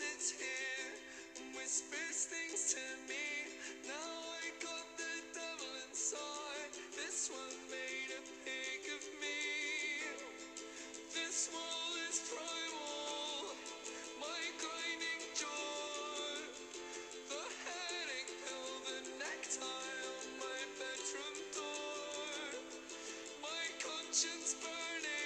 sits here and whispers things to me. Now I got the devil inside. This one made a pig of me. This wall is primal. My grinding jaw, the headache pill, the necktie on my bedroom door. My conscience burning.